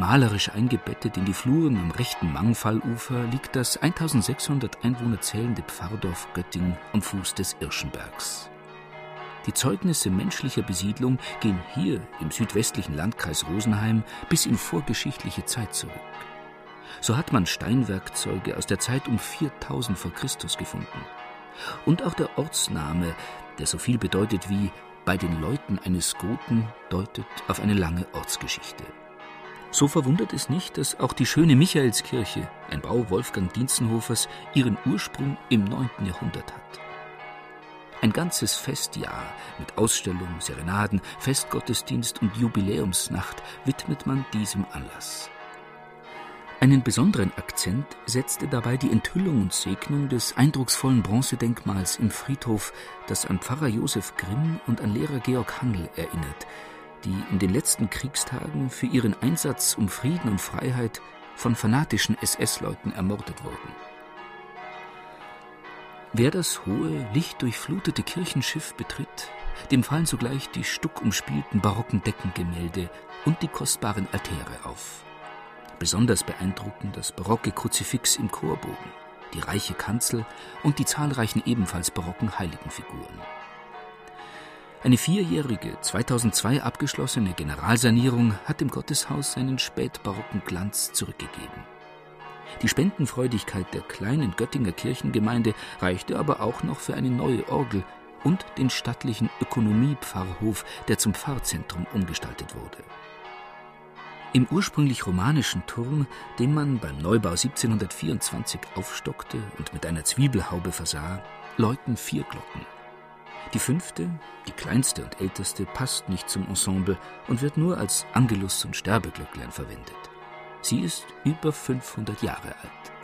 Malerisch eingebettet in die Fluren am rechten Mangfallufer liegt das 1600 Einwohner zählende Pfarrdorf Göttingen am Fuß des Irschenbergs. Die Zeugnisse menschlicher Besiedlung gehen hier im südwestlichen Landkreis Rosenheim bis in vorgeschichtliche Zeit zurück. So hat man Steinwerkzeuge aus der Zeit um 4000 vor Christus gefunden. Und auch der Ortsname, der so viel bedeutet wie bei den Leuten eines Goten, deutet auf eine lange Ortsgeschichte. So verwundert es nicht, dass auch die schöne Michaelskirche, ein Bau Wolfgang Dienzenhofers, ihren Ursprung im 9. Jahrhundert hat. Ein ganzes Festjahr mit Ausstellung, Serenaden, Festgottesdienst und Jubiläumsnacht widmet man diesem Anlass. Einen besonderen Akzent setzte dabei die Enthüllung und Segnung des eindrucksvollen Bronzedenkmals im Friedhof, das an Pfarrer Josef Grimm und an Lehrer Georg Hangl erinnert, die in den letzten Kriegstagen für ihren Einsatz um Frieden und Freiheit von fanatischen SS-Leuten ermordet wurden. Wer das hohe, lichtdurchflutete Kirchenschiff betritt, dem fallen sogleich die stuckumspielten barocken Deckengemälde und die kostbaren Altäre auf. Besonders beeindruckend das barocke Kruzifix im Chorbogen, die reiche Kanzel und die zahlreichen ebenfalls barocken Heiligenfiguren. Eine vierjährige, 2002 abgeschlossene Generalsanierung hat dem Gotteshaus seinen spätbarocken Glanz zurückgegeben. Die Spendenfreudigkeit der kleinen Göttinger Kirchengemeinde reichte aber auch noch für eine neue Orgel und den stattlichen Ökonomiepfarrhof, der zum Pfarrzentrum umgestaltet wurde. Im ursprünglich romanischen Turm, den man beim Neubau 1724 aufstockte und mit einer Zwiebelhaube versah, läuten vier Glocken. Die fünfte, die kleinste und älteste, passt nicht zum Ensemble und wird nur als Angelus und Sterbeglöcklein verwendet. Sie ist über 500 Jahre alt.